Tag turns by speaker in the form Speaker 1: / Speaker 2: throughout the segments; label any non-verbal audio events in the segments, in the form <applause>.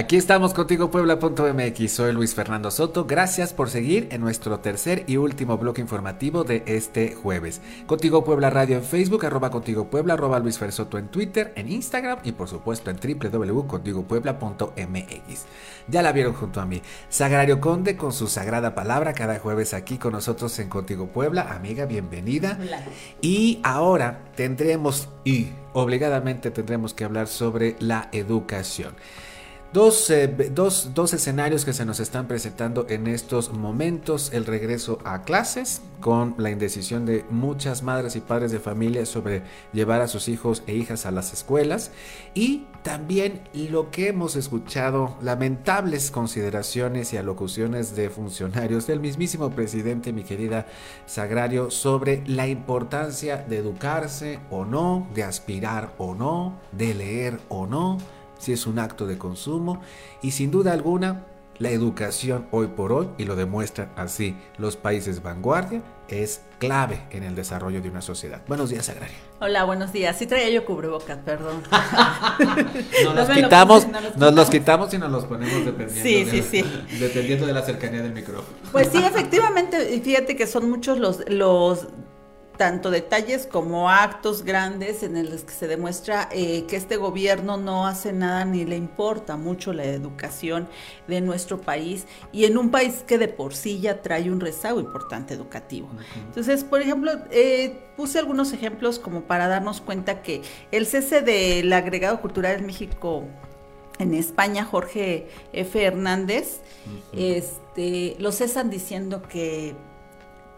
Speaker 1: Aquí estamos contigo Puebla.mx, soy Luis Fernando Soto, gracias por seguir en nuestro tercer y último bloque informativo de este jueves. Contigo Puebla Radio en Facebook, arroba Contigo Puebla, arroba Luis Fer Soto en Twitter, en Instagram y por supuesto en www.contigopuebla.mx. Ya la vieron junto a mí, Sagrario Conde con su sagrada palabra cada jueves aquí con nosotros en Contigo Puebla, amiga, bienvenida.
Speaker 2: Hola.
Speaker 1: Y ahora tendremos, y obligadamente tendremos que hablar sobre la educación. Dos, eh, dos, dos, escenarios que se nos están presentando en estos momentos, el regreso a clases con la indecisión de muchas madres y padres de familia sobre llevar a sus hijos e hijas a las escuelas. Y también lo que hemos escuchado, lamentables consideraciones y alocuciones de funcionarios del mismísimo presidente, mi querida Sagrario, sobre la importancia de educarse o no, de aspirar o no, de leer o no si es un acto de consumo y sin duda alguna la educación hoy por hoy, y lo demuestran así los países vanguardia, es clave en el desarrollo de una sociedad. Buenos días, Agraria.
Speaker 2: Hola, buenos días. Sí traía yo cubrebocas, perdón. <laughs>
Speaker 1: nos los quitamos, nos, los, nos los quitamos y nos los ponemos dependiendo,
Speaker 2: sí,
Speaker 1: de,
Speaker 2: sí, sí.
Speaker 1: dependiendo de la cercanía del micrófono.
Speaker 2: Pues sí, efectivamente, y fíjate que son muchos los, los tanto detalles como actos grandes en los que se demuestra eh, que este gobierno no hace nada ni le importa mucho la educación de nuestro país y en un país que de por sí ya trae un rezago importante educativo. Entonces, por ejemplo, eh, puse algunos ejemplos como para darnos cuenta que el cese del agregado cultural en México en España, Jorge F. Hernández, uh -huh. este, lo cesan diciendo que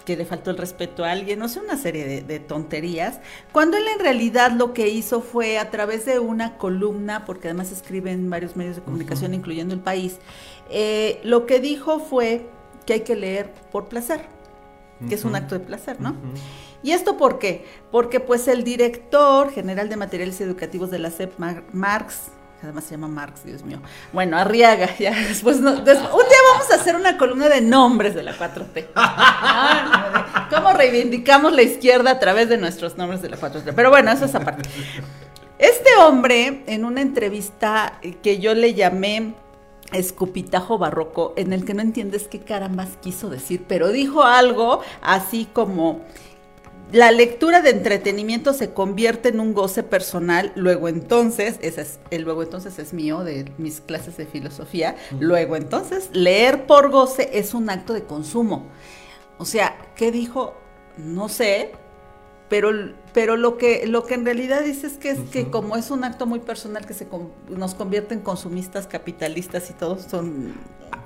Speaker 2: que le faltó el respeto a alguien, no sé, una serie de, de, tonterías, cuando él en realidad lo que hizo fue a través de una columna, porque además escribe en varios medios de comunicación, uh -huh. incluyendo el país, eh, lo que dijo fue que hay que leer por placer, que uh -huh. es un acto de placer, ¿no? Uh -huh. ¿Y esto por qué? Porque pues el director general de materiales educativos de la SEP, Marx, además se llama Marx, Dios mío. Bueno, Arriaga, <laughs> ya después, no, un día vamos a hacer una columna de nombres de la 4T. <laughs> ¿Cómo reivindicamos la izquierda a través de nuestros nombres de la 4T? Pero bueno, eso es aparte. Este hombre, en una entrevista que yo le llamé escupitajo barroco, en el que no entiendes qué carambas quiso decir, pero dijo algo así como la lectura de entretenimiento se convierte en un goce personal, luego entonces, ese es, el luego entonces es mío de mis clases de filosofía, luego entonces, leer por goce es un acto de consumo. O sea, ¿qué dijo? No sé, pero, pero lo, que, lo que en realidad dice es que, es uh -huh. que como es un acto muy personal que se nos convierte en consumistas, capitalistas y todos son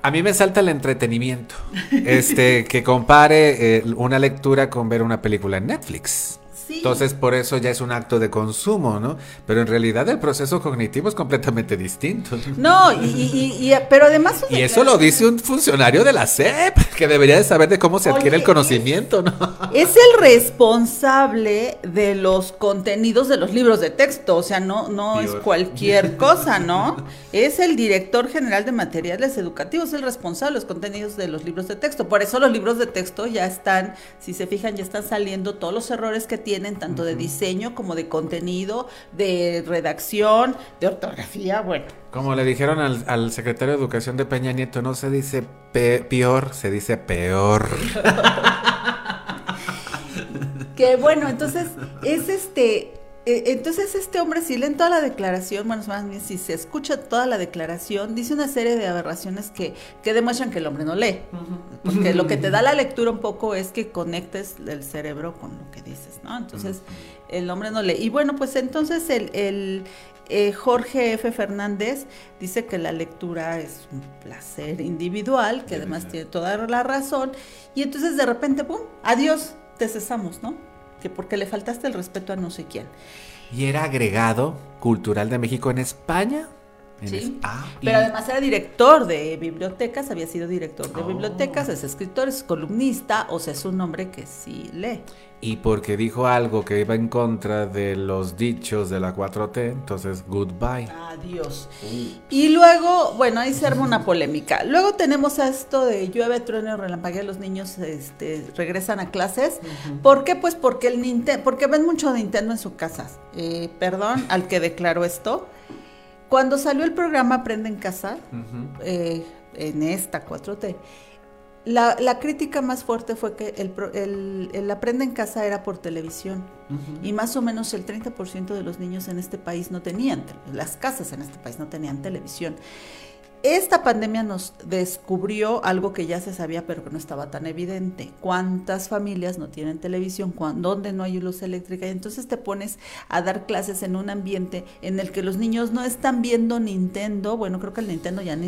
Speaker 1: a mí me salta el entretenimiento. Este, que compare eh, una lectura con ver una película en Netflix. Sí. Entonces, por eso ya es un acto de consumo, ¿no? Pero en realidad el proceso cognitivo es completamente distinto.
Speaker 2: No, y, y, y pero además...
Speaker 1: Y eso lo dice un funcionario de la SEP, que debería de saber de cómo se adquiere Oye, el conocimiento, ¿no?
Speaker 2: Es el responsable de los contenidos de los libros de texto, o sea, no, no es cualquier <laughs> cosa, ¿no? Es el director general de materiales educativos, el responsable de los contenidos de los libros de texto. Por eso los libros de texto ya están, si se fijan, ya están saliendo todos los errores que tienen tienen tanto de diseño como de contenido, de redacción, de ortografía, bueno.
Speaker 1: Como le dijeron al, al secretario de Educación de Peña Nieto, no se dice pe peor, se dice peor. <laughs>
Speaker 2: que bueno, entonces es este, entonces este hombre si leen toda la declaración, bueno, más bien si se escucha toda la declaración, dice una serie de aberraciones que, que demuestran que el hombre no lee. Uh -huh. Porque lo que te da la <laughs> lectura un poco es que conectes el cerebro con lo que dices, ¿no? Entonces uh -huh. el hombre no lee. Y bueno, pues entonces el, el eh, Jorge F. Fernández dice que la lectura es un placer individual, que además tiene toda la razón. Y entonces de repente, ¡pum! Adiós, te cesamos, ¿no? Que porque le faltaste el respeto a no sé quién.
Speaker 1: ¿Y era agregado cultural de México en España?
Speaker 2: Sí, ah, pero además era director de bibliotecas, había sido director de oh. bibliotecas, es escritor, es columnista, o sea, es un hombre que sí lee
Speaker 1: y porque dijo algo que iba en contra de los dichos de la 4T, entonces goodbye.
Speaker 2: Adiós. Y luego, bueno, ahí se arma una polémica. Luego tenemos esto de llueve, trueno, relampaguea, los niños este, regresan a clases. ¿Por qué? Pues porque el Nintendo, porque ven mucho Nintendo en su casa. Eh, perdón al que declaró esto. Cuando salió el programa Aprende en Casa, eh, en esta 4T, la, crítica más fuerte fue que el, el, aprende en casa era por televisión. Y más o menos el 30% de los niños en este país no tenían, las casas en este país no tenían televisión. Esta pandemia nos descubrió algo que ya se sabía pero que no estaba tan evidente. ¿Cuántas familias no tienen televisión? ¿Dónde no hay luz eléctrica? Y entonces te pones a dar clases en un ambiente en el que los niños no están viendo Nintendo. Bueno, creo que el Nintendo ya ni,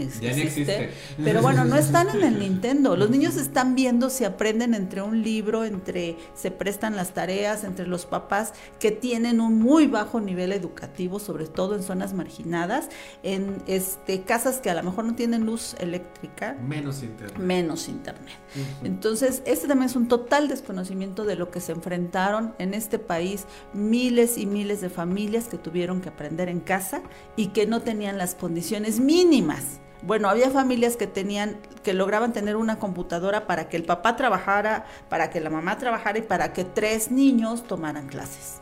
Speaker 2: existe, Pero bueno, no están en el <laughs> Nintendo. Los niños están viendo si aprenden entre un libro, entre se prestan las tareas, entre los papás que tienen un muy bajo nivel educativo, sobre todo en zonas marginadas, en este casas que a lo mejor no tienen luz eléctrica.
Speaker 1: Menos internet.
Speaker 2: Menos internet. Entonces, este también es un total desconocimiento de lo que se enfrentaron en este país miles y miles de familias que tuvieron que aprender en casa y que no tenían las condiciones mínimas. Bueno, había familias que tenían, que lograban tener una computadora para que el papá trabajara, para que la mamá trabajara y para que tres niños tomaran clases.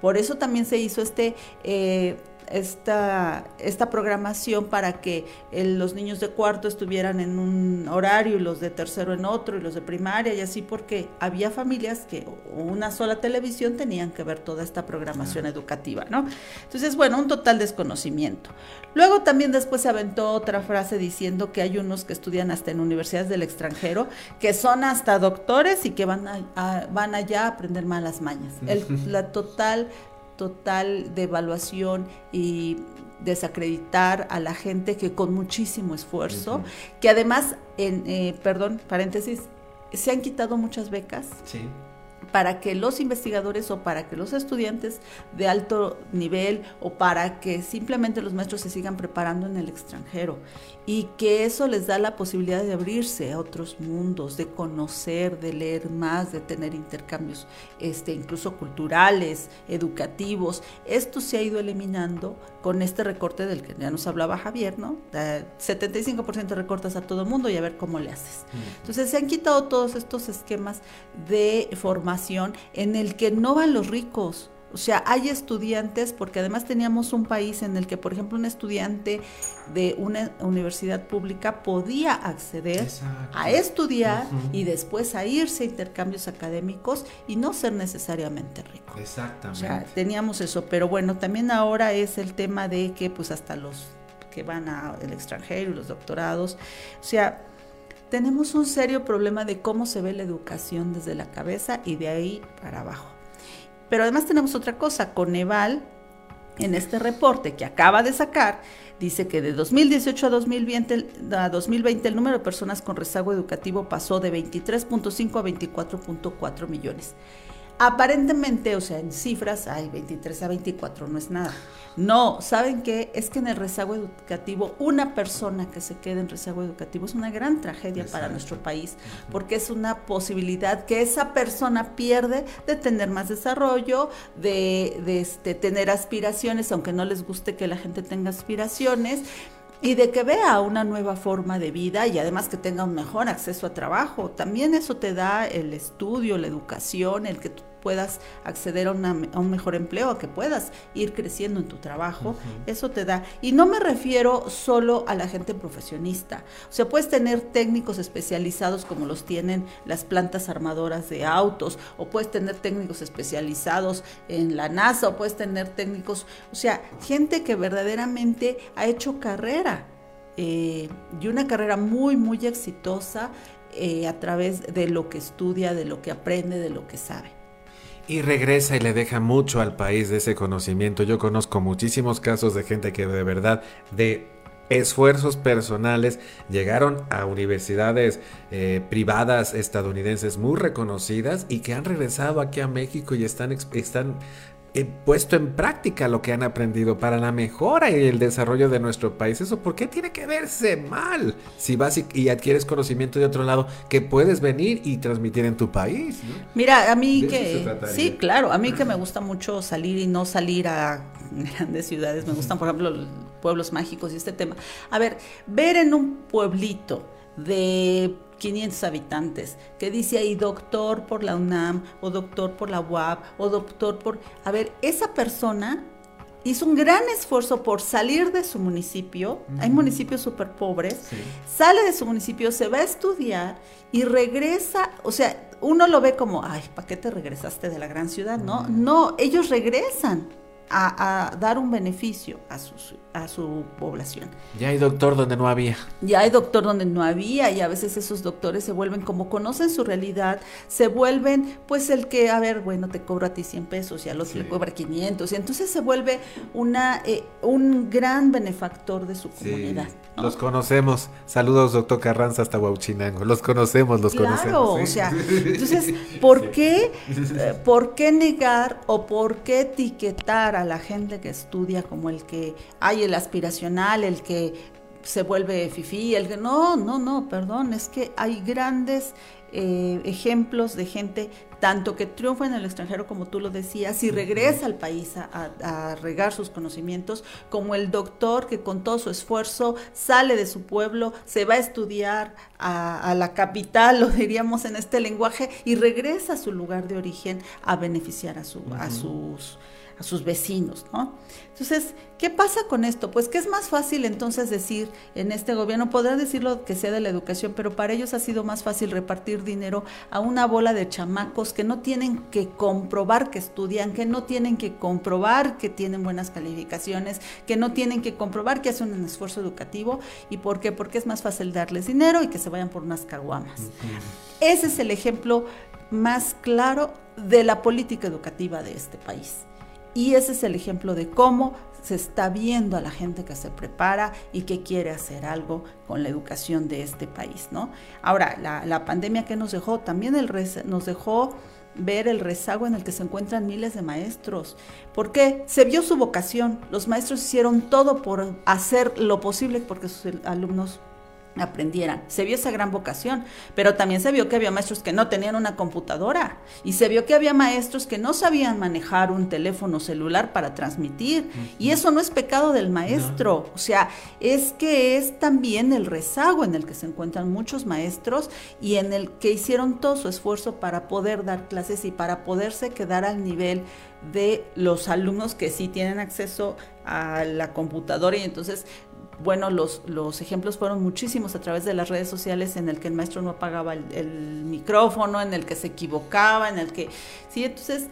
Speaker 2: Por eso también se hizo este eh, esta, esta programación para que los niños de cuarto estuvieran en un horario y los de tercero en otro y los de primaria y así porque había familias que una sola televisión tenían que ver toda esta programación educativa, ¿no? Entonces, bueno, un total desconocimiento. Luego también después se aventó otra frase diciendo que hay unos que estudian hasta en universidades del extranjero, que son hasta doctores y que van, a, van allá a aprender malas mañas. El, <laughs> la total total de evaluación y desacreditar a la gente que con muchísimo esfuerzo, que además, en, eh, perdón, paréntesis, se han quitado muchas becas. Sí para que los investigadores o para que los estudiantes de alto nivel o para que simplemente los maestros se sigan preparando en el extranjero y que eso les da la posibilidad de abrirse a otros mundos, de conocer, de leer más, de tener intercambios este, incluso culturales, educativos. Esto se ha ido eliminando con este recorte del que ya nos hablaba Javier, ¿no? 75% recortas a todo mundo y a ver cómo le haces. Entonces se han quitado todos estos esquemas de formación en el que no van los ricos, o sea, hay estudiantes, porque además teníamos un país en el que, por ejemplo, un estudiante de una universidad pública podía acceder a estudiar y después a irse a intercambios académicos y no ser necesariamente rico.
Speaker 1: Exactamente.
Speaker 2: O sea, teníamos eso, pero bueno, también ahora es el tema de que pues hasta los que van al extranjero y los doctorados, o sea, tenemos un serio problema de cómo se ve la educación desde la cabeza y de ahí para abajo. Pero además tenemos otra cosa, Coneval, en este reporte que acaba de sacar, dice que de 2018 a 2020, a 2020 el número de personas con rezago educativo pasó de 23.5 a 24.4 millones. Aparentemente, o sea, en cifras, hay 23 a 24, no es nada. No, ¿saben qué? Es que en el rezago educativo, una persona que se quede en rezago educativo es una gran tragedia para nuestro país, porque es una posibilidad que esa persona pierde de tener más desarrollo, de, de este, tener aspiraciones, aunque no les guste que la gente tenga aspiraciones y de que vea una nueva forma de vida y además que tenga un mejor acceso a trabajo. También eso te da el estudio, la educación, el que tú puedas acceder a, un mejor empleo, a que puedas ir creciendo en tu trabajo, eso te da. Y no me refiero solo a la gente profesionista, o sea, puedes tener técnicos especializados como los tienen las plantas armadoras de autos, o puedes tener técnicos especializados en la NASA, o puedes tener técnicos, o sea, gente que verdaderamente ha hecho carrera. Eh, y una carrera muy, muy exitosa eh, a través de lo que estudia, de lo que aprende, de lo que sabe.
Speaker 1: Y regresa y le deja mucho al país de ese conocimiento. Yo conozco muchísimos casos de gente que de verdad, de esfuerzos personales llegaron a universidades eh, privadas estadounidenses muy reconocidas y que han regresado aquí a México y están, están puesto en práctica lo que han aprendido para la mejora y el desarrollo de nuestro país. ¿Eso por qué tiene que verse mal? Si vas y, adquieres conocimiento de otro lado que puedes venir y transmitir en tu país.
Speaker 2: Mira, a mí que... Sí, claro, a mí que me gusta mucho salir y no salir a <laughs> grandes ciudades, me gustan, por ejemplo, los pueblos mágicos y este tema. A ver, ver en un pueblito de 500 habitantes, que dice ahí doctor por la UNAM o doctor por la UAP o doctor por... A ver, esa persona hizo un gran esfuerzo por salir de su municipio, hay municipios súper pobres, sale de su municipio, se va a estudiar y regresa, o sea, uno lo ve como, ay, ¿para qué te regresaste de la gran ciudad? No, no, ellos regresan a, dar un beneficio a su, a su población.
Speaker 1: Ya hay doctor donde no había.
Speaker 2: Ya hay doctor donde no había y a veces esos doctores se vuelven, como conocen su realidad, se vuelven pues el que, a ver, bueno, te cobro a ti 100 pesos y al otro le cobra 500 y entonces se vuelve una, eh, un gran benefactor de su comunidad.
Speaker 1: Los conocemos. Saludos, doctor Carranza, hasta Huauchinango. Los conocemos, los conocemos. Claro,
Speaker 2: o sea, <laughs> entonces, ¿por qué, <laughs> eh, ¿por qué negar o por qué etiquetar a la gente que estudia como el que hay el aspiracional, el que se vuelve fifí, el que no, no, no, perdón, es que hay grandes eh, ejemplos de gente tanto que triunfa en el extranjero, como tú lo decías, y regresa al país a, regar sus conocimientos, como el doctor que con todo su esfuerzo sale de su pueblo, se va a estudiar a, la capital, lo diríamos en este lenguaje, y regresa a su lugar de origen a beneficiar a, su, a sus a sus vecinos, ¿no? Entonces, ¿qué pasa con esto? Pues que es más fácil entonces decir en este gobierno, podrá decirlo que sea de la educación, pero para ellos ha sido más fácil repartir dinero a una bola de chamacos que no tienen que comprobar que estudian, que no tienen que comprobar que tienen buenas calificaciones, que no tienen que comprobar que hacen un esfuerzo educativo. ¿Y por qué? Porque es más fácil darles dinero y que se vayan por unas caguamas. Ese es el ejemplo más claro de la política educativa de este país. Y ese es el ejemplo de cómo se está viendo a la gente que se prepara y que quiere hacer algo con la educación de este país, ¿no? Ahora, la, pandemia que nos dejó, también el nos dejó ver el rezago en el que se encuentran miles de maestros. ¿Por qué? Se vio su vocación. Los maestros hicieron todo por hacer lo posible porque sus alumnos aprendieran. Se vio esa gran vocación, pero también se vio que había maestros que no tenían una computadora y se vio que había maestros que no sabían manejar un teléfono celular para transmitir. Y eso no es pecado del maestro, o sea, es que es también el rezago en el que se encuentran muchos maestros y en el que hicieron todo su esfuerzo para poder dar clases y para poderse quedar al nivel de los alumnos que sí tienen acceso a la computadora y entonces bueno, los, los ejemplos fueron muchísimos a través de las redes sociales en el que el maestro no apagaba el, micrófono, en el que se equivocaba, en el que... Sí, entonces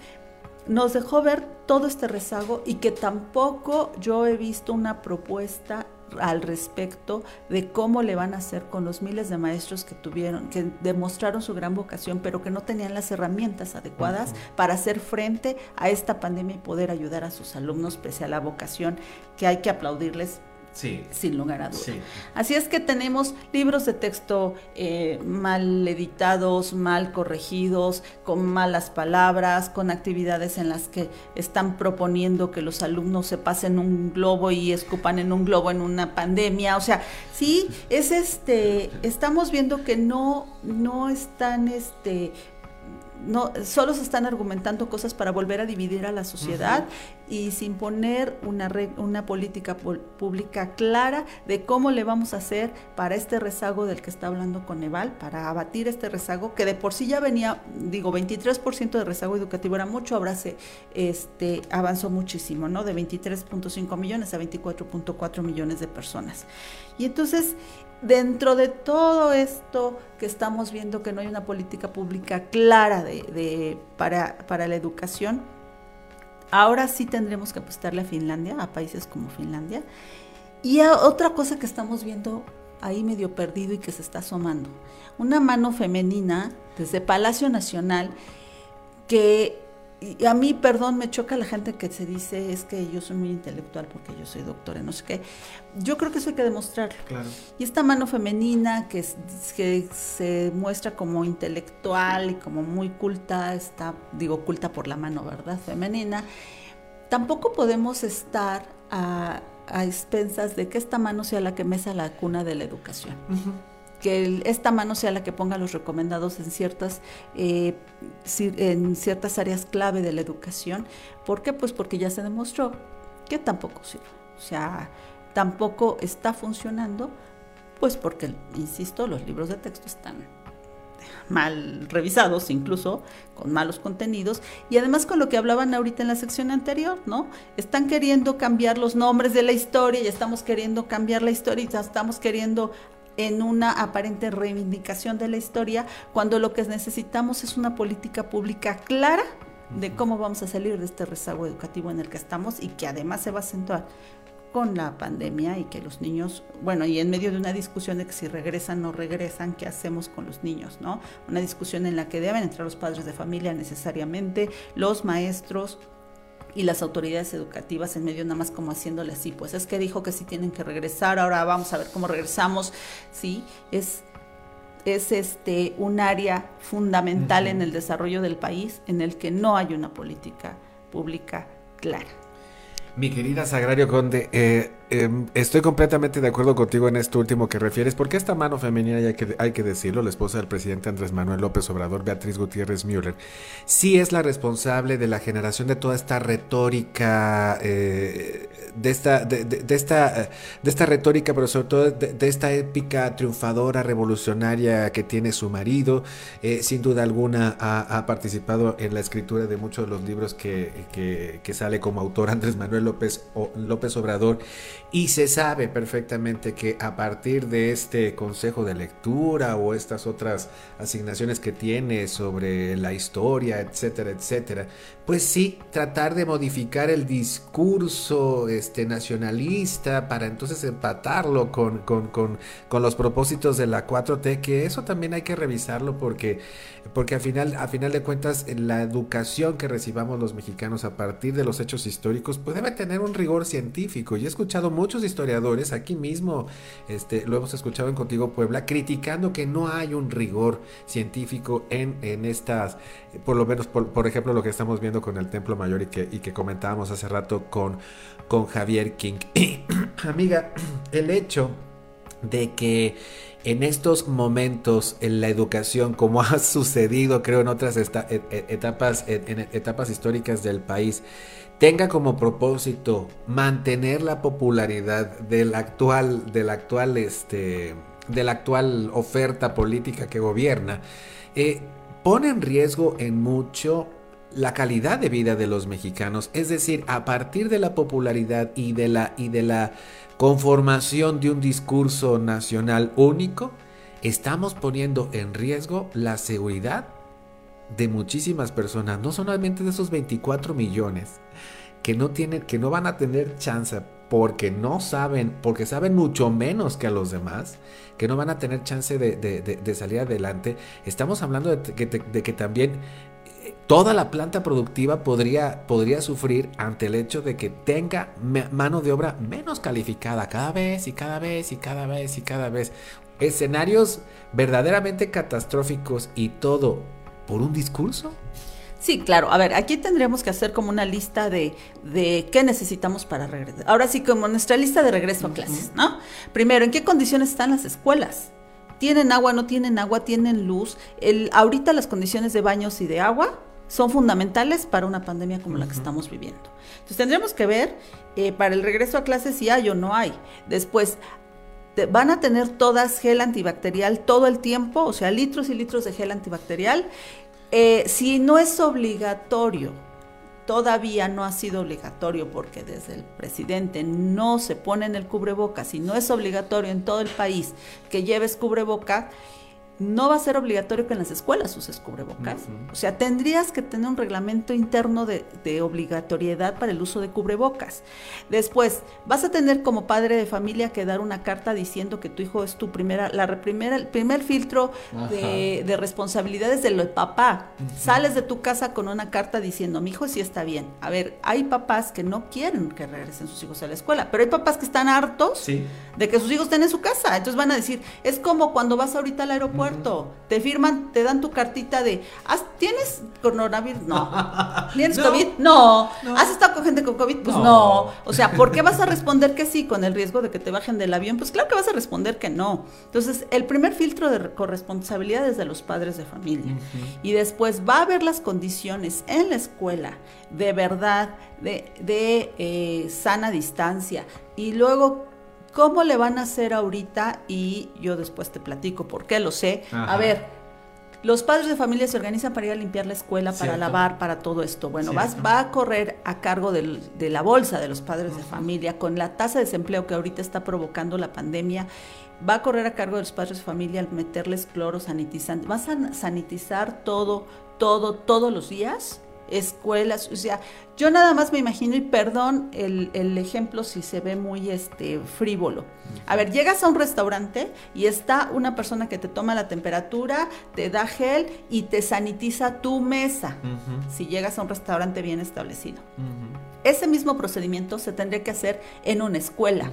Speaker 2: nos dejó ver todo este rezago y que tampoco yo he visto una propuesta al respecto de cómo le van a hacer con los miles de maestros que tuvieron, que demostraron su gran vocación, pero que no tenían las herramientas adecuadas para hacer frente a esta pandemia y poder ayudar a sus alumnos pese a la vocación que hay que aplaudirles sin lugar a dudas. Así es que tenemos libros de texto eh, mal editados, mal corregidos, con malas palabras, con actividades en las que están proponiendo que los alumnos se pasen un globo y escupan en un globo en una pandemia. O sea, sí, es este, estamos viendo que no, no están este no, solo se están argumentando cosas para volver a dividir a la sociedad y sin poner una, una política pública clara de cómo le vamos a hacer para este rezago del que está hablando Coneval, para abatir este rezago, que de por sí ya venía, digo, 23% de rezago educativo era mucho, ahora se este, avanzó muchísimo, ¿no? De 23.5 millones a 24.4 millones de personas. Y entonces, dentro de todo esto que estamos viendo que no hay una política pública clara de, para, para, la educación, ahora sí tendremos que apostarle a Finlandia, a países como Finlandia. Y otra cosa que estamos viendo ahí medio perdido y que se está asomando, una mano femenina desde Palacio Nacional que y a mí, perdón, me choca la gente que se dice es que yo soy muy intelectual porque yo soy doctora, no sé qué. Yo creo que eso hay que demostrarlo. Y esta mano femenina que, que se muestra como intelectual y como muy culta, está, digo, culta por la mano, ¿verdad? Femenina, tampoco podemos estar a, expensas de que esta mano sea la que mesa la cuna de la educación. Que esta mano sea la que ponga los recomendados en ciertas, eh, en ciertas áreas clave de la educación. ¿Por qué? Pues porque ya se demostró que tampoco sirve. O sea, tampoco está funcionando, pues porque, insisto, los libros de texto están mal revisados, incluso con malos contenidos, y además con lo que hablaban ahorita en la sección anterior, ¿no? Están queriendo cambiar los nombres de la historia y estamos queriendo cambiar la historia y estamos queriendo en una aparente reivindicación de la historia, cuando lo que necesitamos es una política pública clara de cómo vamos a salir de este rezago educativo en el que estamos y que además se va a acentuar con la pandemia y que los niños, bueno, y en medio de una discusión de que si regresan o no regresan, ¿qué hacemos con los niños? ¿no? Una discusión en la que deben entrar los padres de familia necesariamente, los maestros y las autoridades educativas en medio nada más como haciéndole así, pues es que dijo que sí tienen que regresar, ahora vamos a ver cómo regresamos, sí, es es este un área fundamental en el desarrollo del país en el que no hay una política pública clara.
Speaker 1: Mi querida Sagrario Conde, eh, Em, estoy completamente de acuerdo contigo en esto último que refieres, porque esta mano femenina, hay que, hay que decirlo, la esposa del presidente Andrés Manuel López Obrador, Beatriz Gutiérrez Müller, sí es la responsable de la generación de toda esta retórica, eh, de, esta, de, esta, de esta retórica, pero sobre todo de, esta épica triunfadora, revolucionaria que tiene su marido. Eh, sin duda alguna ha, participado en la escritura de muchos de los libros que, que, que sale como autor Andrés Manuel López, López Obrador. Y se sabe perfectamente que a partir de este consejo de lectura o estas otras asignaciones que tiene sobre la historia, etcétera, etcétera, pues sí, tratar de modificar el discurso este, nacionalista para entonces empatarlo con, con, con, con los propósitos de la 4T, que eso también hay que revisarlo porque, porque al final, a final de cuentas la educación que recibamos los mexicanos a partir de los hechos históricos pues debe tener un rigor científico. Y he escuchado muchos historiadores, aquí mismo este, lo hemos escuchado en Contigo Puebla, criticando que no hay un rigor científico en, en estas, por lo menos, por, ejemplo, lo que estamos viendo con el Templo Mayor y que, y que comentábamos hace rato con, con Javier King. <clears throat> amiga, el hecho de que en estos momentos en la educación, como <laughs> ha sucedido creo en otras e, e, etapas, en etapas históricas del país, tenga como propósito mantener la popularidad actual, actual, este, de la actual oferta política que gobierna, eh, pone en riesgo en mucho la calidad de vida de los mexicanos. Es decir, a partir de la popularidad y de la, y de la conformación de un discurso nacional único, estamos poniendo en riesgo la seguridad de muchísimas personas, no solamente de esos 24 millones que no tienen, que no van a tener chance porque no saben, porque saben mucho menos que a los demás, que no van a tener chance de, salir adelante. Estamos hablando de que, también toda la planta productiva podría, podría sufrir ante el hecho de que tenga mano de obra menos calificada cada vez y cada vez y cada vez y cada vez. Escenarios verdaderamente catastróficos y todo por un discurso.
Speaker 2: Sí, claro. A ver, aquí tendríamos que hacer como una lista de, de qué necesitamos para regresar. Ahora sí, como nuestra lista de regreso a clases, ¿no? Primero, ¿en qué condiciones están las escuelas? ¿Tienen agua, no tienen agua, tienen luz? El, ahorita las condiciones de baños y de agua son fundamentales para una pandemia como la que estamos viviendo. Entonces tendríamos que ver eh, para el regreso a clases si hay o no hay. Después, van a tener todas gel antibacterial todo el tiempo, o sea, litros y litros de gel antibacterial. Eh, si no es obligatorio, todavía no ha sido obligatorio porque desde el presidente no se pone en el cubreboca, si no es obligatorio en todo el país que lleves cubreboca, no va a ser obligatorio que en las escuelas uses cubrebocas. O sea, tendrías que tener un reglamento interno de, obligatoriedad para el uso de cubrebocas. Después, vas a tener como padre de familia que dar una carta diciendo que tu hijo es tu primera, la primera, el primer filtro de, responsabilidades del papá. Sales de tu casa con una carta diciendo, mi hijo sí está bien. A ver, hay papás que no quieren que regresen sus hijos a la escuela, pero hay papás que están hartos de que sus hijos estén en su casa. Entonces van a decir, es como cuando vas ahorita al aeropuerto Te firman, te dan tu cartita de, ¿tienes coronavirus? No. <laughs> ¿Tienes COVID? No. ¿Has estado con gente con COVID? Pues no. O sea, ¿por qué vas a responder que sí con el riesgo de que te bajen del avión? Pues claro que vas a responder que no. Entonces, el primer filtro de corresponsabilidad es de los padres de familia. Y después va a haber las condiciones en la escuela de verdad, de, de eh, sana distancia. Y luego ¿Cómo le van a hacer ahorita? Y yo después te platico por qué lo sé. A ver, los padres de familia se organizan para ir a limpiar la escuela, para lavar, para todo esto. Bueno, vas, va a correr a cargo de la bolsa de los padres de familia con la tasa de desempleo que ahorita está provocando la pandemia. Va a correr a cargo de los padres de familia al meterles cloro sanitizante. Vas a sanitizar todo, todo, todos los días escuelas, o sea, yo nada más me imagino, y perdón el, ejemplo si se ve muy este frívolo. A ver, llegas a un restaurante y está una persona que te toma la temperatura, te da gel y te sanitiza tu mesa, si llegas a un restaurante bien establecido. Ese mismo procedimiento se tendría que hacer en una escuela.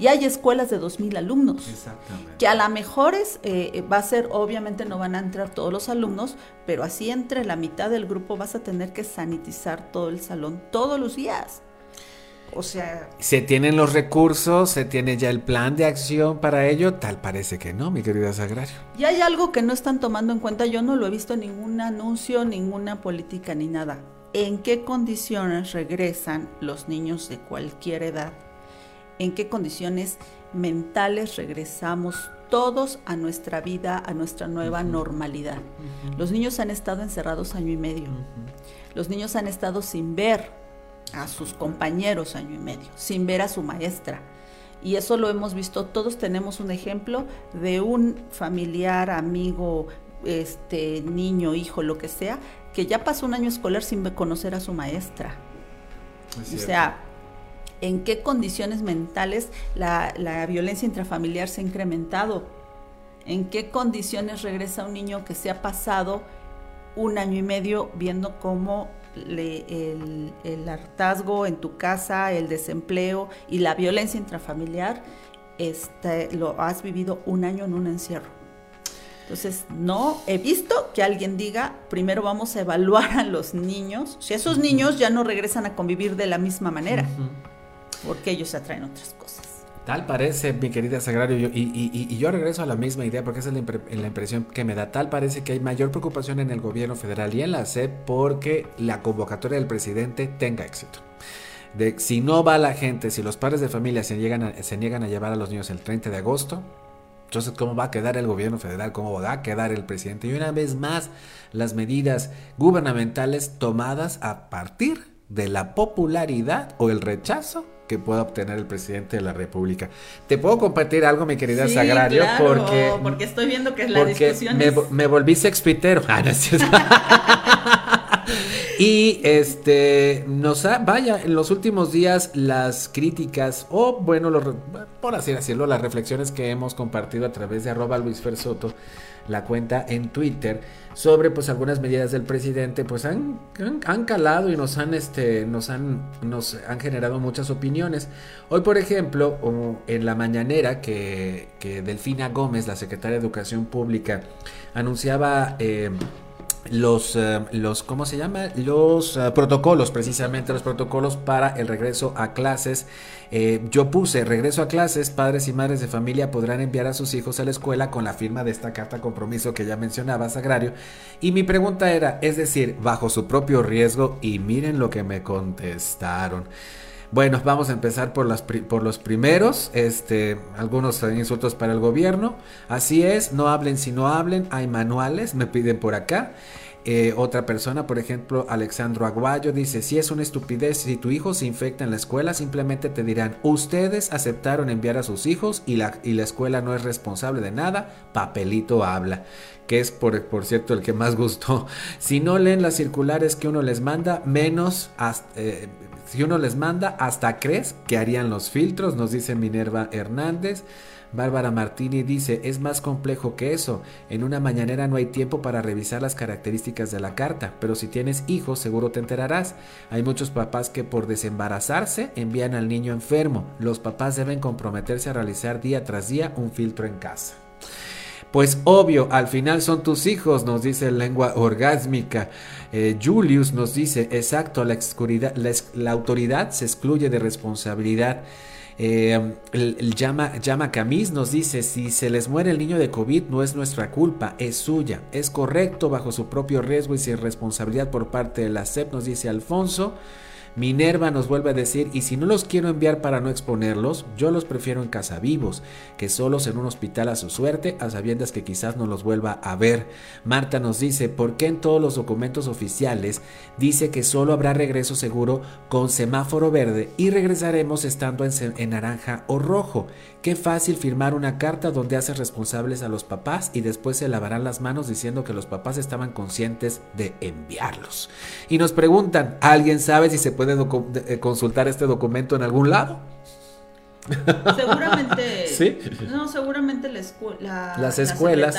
Speaker 2: Y hay escuelas de 2.000 alumnos. Exactamente. Que a lo mejor es, eh, va a ser, obviamente no van a entrar todos los alumnos, pero así entre la mitad del grupo vas a tener que sanitizar todo el salón todos los días. O sea...
Speaker 1: ¿Se tienen los recursos? ¿Se tiene ya el plan de acción para ello? Tal parece que no, mi querida Sagrario.
Speaker 2: Y hay algo que no están tomando en cuenta, yo no lo he visto en ningún anuncio, ninguna política ni nada. ¿En qué condiciones regresan los niños de cualquier edad en qué condiciones mentales regresamos todos a nuestra vida, a nuestra nueva normalidad. Los niños han estado encerrados año y medio. Los niños han estado sin ver a sus compañeros año y medio, sin ver a su maestra. Y eso lo hemos visto, todos tenemos un ejemplo de un familiar, amigo, este niño, hijo, lo que sea, que ya pasó un año escolar sin conocer a su maestra. o sea, en qué condiciones mentales la, violencia intrafamiliar se ha incrementado, en qué condiciones regresa un niño que se ha pasado un año y medio viendo cómo el, hartazgo en tu casa, el desempleo y la violencia intrafamiliar, este, lo has vivido un año en un encierro. Entonces, no he visto que alguien diga, primero vamos a evaluar a los niños, si esos niños ya no regresan a convivir de la misma manera porque ellos atraen otras cosas.
Speaker 1: Tal parece, mi querida Sagrario, y, yo regreso a la misma idea porque esa es la, impresión que me da. Tal parece que hay mayor preocupación en el gobierno federal y en la SEP porque la convocatoria del presidente tenga éxito. De, si no va la gente, si los padres de familia se, se niegan a llevar a los niños el 30 de agosto, entonces, ¿cómo va a quedar el gobierno federal? ¿Cómo va a quedar el presidente? Y una vez más, las medidas gubernamentales tomadas a partir de la popularidad o el rechazo que pueda obtener el presidente de la República. Te puedo compartir algo, mi querida Sagrario, porque
Speaker 2: porque estoy viendo que es la discusión
Speaker 1: me, me volví sexpitero. <laughs> Ah, <laughs> y este nos vaya en los últimos días las críticas o bueno, por así decirlo, las reflexiones que hemos compartido a través de arroba Luis Fersoto, la cuenta en Twitter sobre pues algunas medidas del presidente pues han, han, calado y nos han este nos han nos han generado muchas opiniones. Hoy por ejemplo en la mañanera que, que Delfina Gómez la secretaria de Educación Pública anunciaba eh, los, eh, los, ¿cómo se llama? Los eh, protocolos, precisamente los protocolos para el regreso a clases. Eh, yo puse regreso a clases, padres y madres de familia podrán enviar a sus hijos a la escuela con la firma de esta carta compromiso que ya mencionaba Sagrario. Y mi pregunta era, es decir, bajo su propio riesgo, y miren lo que me contestaron. Bueno, vamos a empezar por, las por los primeros, este, algunos insultos para el gobierno. Así es, no hablen si no hablen, hay manuales, me piden por acá. Eh, otra persona, por ejemplo, Alexandro Aguayo, dice, si es una estupidez, si tu hijo se infecta en la escuela, simplemente te dirán, ustedes aceptaron enviar a sus hijos y la, y la escuela no es responsable de nada, papelito habla, que es por, por cierto el que más gustó. <laughs> Si no leen las circulares que uno les manda, menos... Eh, si uno les manda, hasta crees que harían los filtros, nos dice Minerva Hernández. Bárbara Martini dice, es más complejo que eso. En una mañanera no hay tiempo para revisar las características de la carta, pero si tienes hijos seguro te enterarás. Hay muchos papás que por desembarazarse envían al niño enfermo. Los papás deben comprometerse a realizar día tras día un filtro en casa. Pues obvio, al final son tus hijos, nos dice lengua orgásmica. Eh, Julius nos dice, exacto, la, la, autoridad se excluye de responsabilidad. Eh, el, llama, llama Camis nos dice, si se les muere el niño de COVID no es nuestra culpa, es suya. Es correcto bajo su propio riesgo y sin responsabilidad por parte de la SEP, nos dice Alfonso. Minerva nos vuelve a decir, y si no los quiero enviar para no exponerlos, yo los prefiero en casa vivos, que solos en un hospital a su suerte, a sabiendas que quizás no los vuelva a ver. Marta nos dice, ¿por qué en todos los documentos oficiales dice que solo habrá regreso seguro con semáforo verde y regresaremos estando en, en naranja o rojo? Qué fácil firmar una carta donde hace responsables a los papás y después se lavarán las manos diciendo que los papás estaban conscientes de enviarlos. Y nos preguntan, ¿alguien sabe si se puede eh, consultar este documento en algún lado?
Speaker 2: Seguramente. <laughs> ¿Sí? No, seguramente la,
Speaker 1: las escuelas.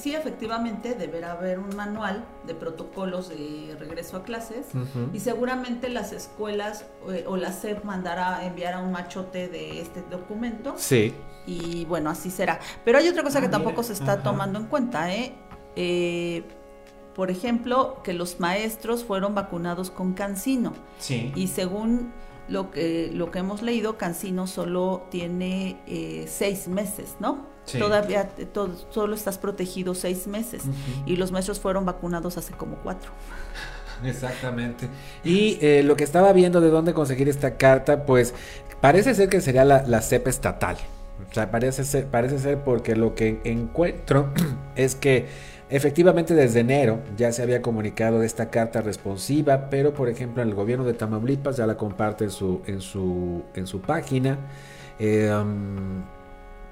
Speaker 2: sí, efectivamente, deberá haber un manual de protocolos de regreso a clases y seguramente las escuelas eh, o la SEP mandará enviar a un machote de este documento.
Speaker 1: Sí.
Speaker 2: Y bueno, así será. Pero hay otra cosa que ah, tampoco se está tomando en cuenta, ¿eh? ¿eh? por ejemplo, que los maestros fueron vacunados con cancino.
Speaker 1: Sí.
Speaker 2: Y según lo que, lo que hemos leído, Cancino solo tiene eh, seis meses, ¿no? Sí. Todavía solo estás protegido seis meses y los maestros fueron vacunados hace como cuatro.
Speaker 1: Exactamente. Y eh, lo que estaba viendo de dónde conseguir esta carta, pues parece ser que sería la, la CEP estatal. O sea, parece ser, parece ser porque lo que encuentro <clears throat> es que Efectivamente, desde enero ya se había comunicado de esta carta responsiva, pero por ejemplo el gobierno de Tamaulipas ya la comparte en su, en su, en su página. Eh, um,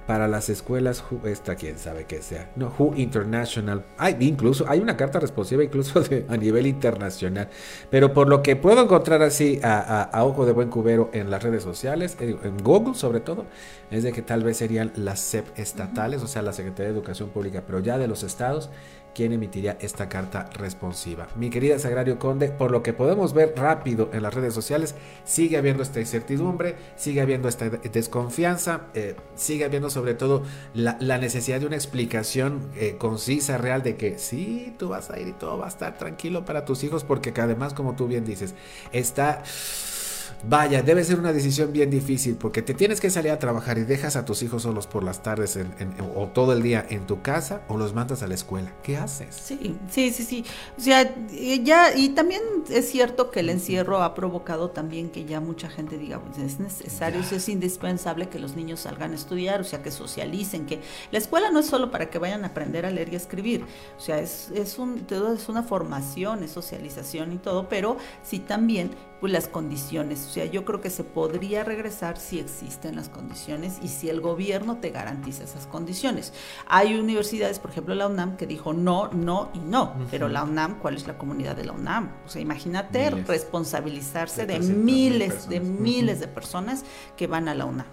Speaker 1: para las escuelas, esta quién sabe qué sea, no, Who International, hay incluso, hay una carta responsiva incluso a nivel internacional, pero por lo que puedo encontrar así a, ojo de buen cubero en las redes sociales, en, Google sobre todo, es de que tal vez serían las SEP estatales, o sea, la Secretaría de Educación Pública, pero ya de los estados, quién emitiría esta carta responsiva. Mi querida Sagrario Conde, por lo que podemos ver rápido en las redes sociales, sigue habiendo esta incertidumbre, sigue habiendo esta desconfianza, eh, sigue habiendo sobre todo la, necesidad de una explicación eh, concisa, real, de que sí, tú vas a ir y todo va a estar tranquilo para tus hijos, porque además, como tú bien dices, está Vaya, debe ser una decisión bien difícil porque te tienes que salir a trabajar y dejas a tus hijos solos por las tardes o todo el día en tu casa o los mandas a la escuela. ¿Qué haces?
Speaker 2: Sí, sí, sí, sí. O sea, ya, y también es cierto que el encierro ha provocado también que ya mucha gente diga, pues es necesario, es indispensable que los niños salgan a estudiar, o sea, que socialicen, que la escuela no es solo para que vayan a aprender a leer y a escribir, o sea, es, es, un, es una formación, es socialización y todo, pero sí también pues las condiciones. O sea, yo creo que se podría regresar si existen las condiciones y si el gobierno te garantiza esas condiciones. Hay universidades, por ejemplo la UNAM, que dijo no, no y no, pero la UNAM, ¿cuál es la comunidad de la UNAM? O sea, imagínate responsabilizarse de, miles, de miles de personas que van a la UNAM.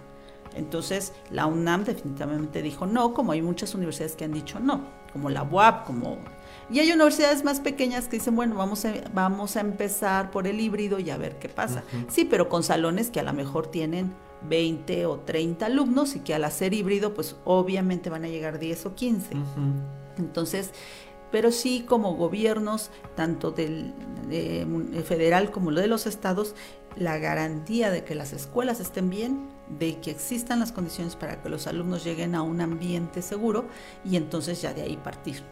Speaker 2: Entonces, la UNAM definitivamente dijo no, como hay muchas universidades que han dicho no, como la UAP, como y hay universidades más pequeñas que dicen, bueno, vamos a, vamos a empezar por el híbrido y a ver qué pasa. Sí, pero con salones que a lo mejor tienen 20 o 30 alumnos y que al hacer híbrido, pues obviamente van a llegar 10 o 15. Entonces, pero sí como gobiernos, tanto del federal como lo de los estados, la garantía de que las escuelas estén bien, de que existan las condiciones para que los alumnos lleguen a un ambiente seguro y entonces ya de ahí partir.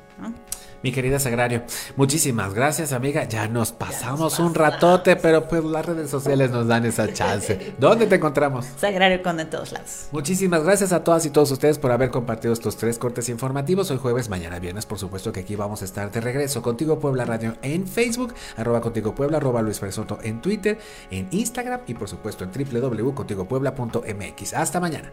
Speaker 1: Mi querida Sagrario, muchísimas gracias amiga. Ya nos pasamos un ratote, pero pues las redes sociales nos dan esa chance. ¿Dónde te encontramos?
Speaker 2: Sagrario con en todos lados.
Speaker 1: Muchísimas gracias a todas y todos ustedes por haber compartido estos tres cortes informativos. Hoy jueves, mañana viernes, por supuesto que aquí vamos a estar de regreso. Contigo Puebla Radio en Facebook, arroba Contigo Puebla, arroba Luis Fresoto en Twitter, en Instagram y por supuesto en www.contigopuebla.mx. Hasta mañana.